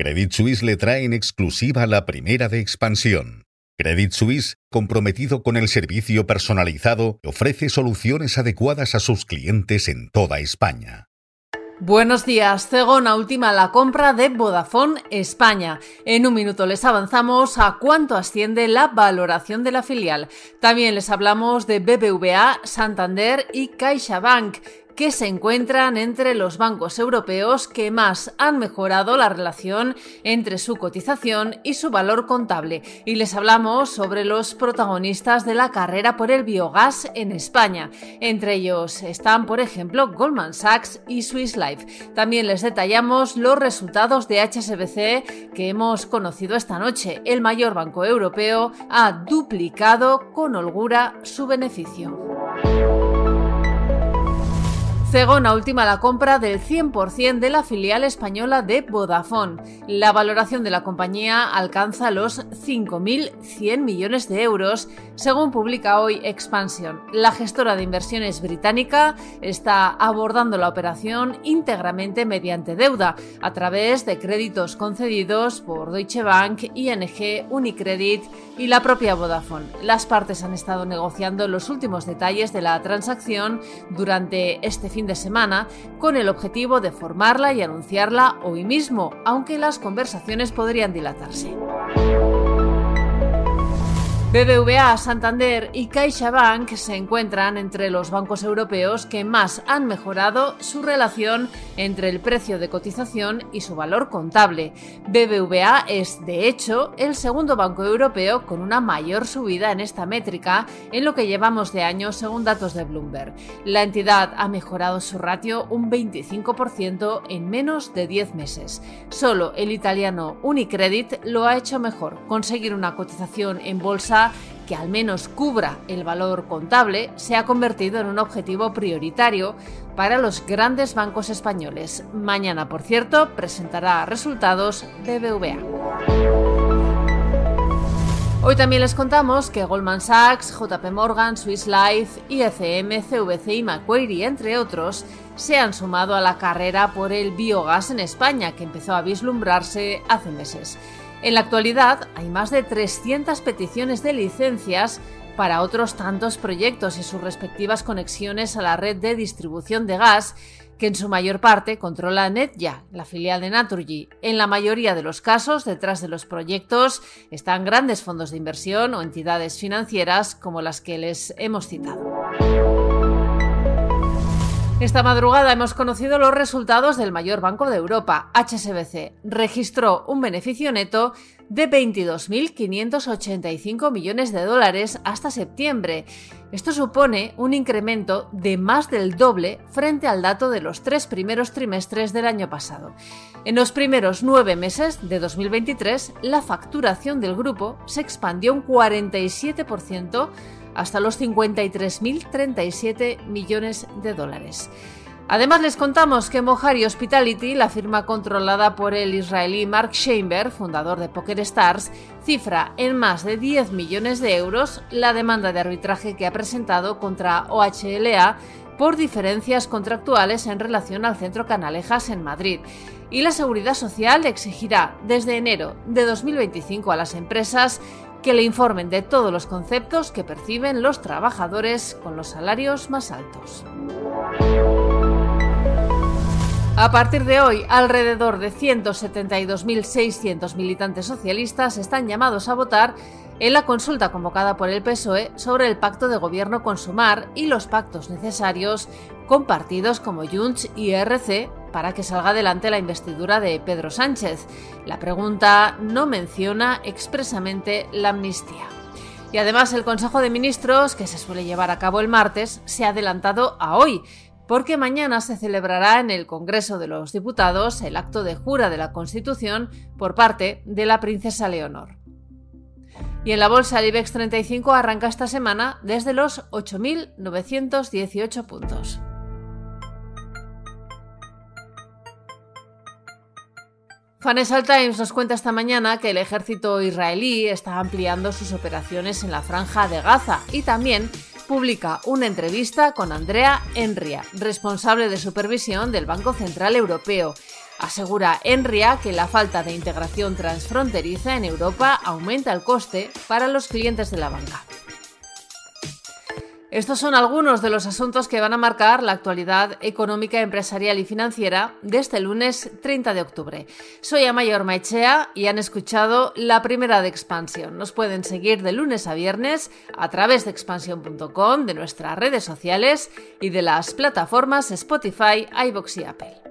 Credit Suisse le trae en exclusiva la primera de expansión. Credit Suisse, comprometido con el servicio personalizado, ofrece soluciones adecuadas a sus clientes en toda España. Buenos días, Cegona última la compra de Vodafone España. En un minuto les avanzamos a cuánto asciende la valoración de la filial. También les hablamos de BBVA, Santander y CaixaBank que se encuentran entre los bancos europeos que más han mejorado la relación entre su cotización y su valor contable. Y les hablamos sobre los protagonistas de la carrera por el biogás en España. Entre ellos están, por ejemplo, Goldman Sachs y Swiss Life. También les detallamos los resultados de HSBC que hemos conocido esta noche. El mayor banco europeo ha duplicado con holgura su beneficio. Cegona última la compra del 100% de la filial española de Vodafone. La valoración de la compañía alcanza los 5.100 millones de euros, según publica hoy Expansion. La gestora de inversiones británica está abordando la operación íntegramente mediante deuda, a través de créditos concedidos por Deutsche Bank, ING, Unicredit y la propia Vodafone. Las partes han estado negociando los últimos detalles de la transacción durante este fin de semana con el objetivo de formarla y anunciarla hoy mismo, aunque las conversaciones podrían dilatarse. BBVA, Santander y CaixaBank se encuentran entre los bancos europeos que más han mejorado su relación entre el precio de cotización y su valor contable. BBVA es, de hecho, el segundo banco europeo con una mayor subida en esta métrica en lo que llevamos de año según datos de Bloomberg. La entidad ha mejorado su ratio un 25% en menos de 10 meses. Solo el italiano Unicredit lo ha hecho mejor, conseguir una cotización en bolsa que al menos cubra el valor contable se ha convertido en un objetivo prioritario para los grandes bancos españoles. Mañana, por cierto, presentará resultados de BVA. Hoy también les contamos que Goldman Sachs, JP Morgan, Swiss Life, IFM, CVC y Macquarie, entre otros, se han sumado a la carrera por el biogás en España, que empezó a vislumbrarse hace meses. En la actualidad hay más de 300 peticiones de licencias para otros tantos proyectos y sus respectivas conexiones a la red de distribución de gas que en su mayor parte controla Netja, la filial de Naturgy. En la mayoría de los casos, detrás de los proyectos están grandes fondos de inversión o entidades financieras como las que les hemos citado. Esta madrugada hemos conocido los resultados del mayor banco de Europa, HSBC. Registró un beneficio neto de 22.585 millones de dólares hasta septiembre. Esto supone un incremento de más del doble frente al dato de los tres primeros trimestres del año pasado. En los primeros nueve meses de 2023, la facturación del grupo se expandió un 47% hasta los 53.037 millones de dólares. Además les contamos que Mohari Hospitality, la firma controlada por el israelí Mark Chamber, fundador de Poker Stars, cifra en más de 10 millones de euros la demanda de arbitraje que ha presentado contra OHLA por diferencias contractuales en relación al centro Canalejas en Madrid. Y la Seguridad Social exigirá desde enero de 2025 a las empresas que le informen de todos los conceptos que perciben los trabajadores con los salarios más altos. A partir de hoy, alrededor de 172.600 militantes socialistas están llamados a votar en la consulta convocada por el PSOE sobre el pacto de gobierno con Sumar y los pactos necesarios con partidos como Junts y ERC para que salga adelante la investidura de Pedro Sánchez. La pregunta no menciona expresamente la amnistía. Y además el Consejo de Ministros, que se suele llevar a cabo el martes, se ha adelantado a hoy, porque mañana se celebrará en el Congreso de los Diputados el acto de jura de la Constitución por parte de la princesa Leonor. Y en la bolsa el IBEX 35 arranca esta semana desde los 8.918 puntos. Financial Times nos cuenta esta mañana que el ejército israelí está ampliando sus operaciones en la franja de Gaza y también publica una entrevista con Andrea Enria, responsable de supervisión del Banco Central Europeo. Asegura Enria que la falta de integración transfronteriza en Europa aumenta el coste para los clientes de la banca. Estos son algunos de los asuntos que van a marcar la actualidad económica, empresarial y financiera de este lunes 30 de octubre. Soy Amayor Maichea y han escuchado la primera de Expansión. Nos pueden seguir de lunes a viernes a través de expansión.com, de nuestras redes sociales y de las plataformas Spotify, iBox y Apple.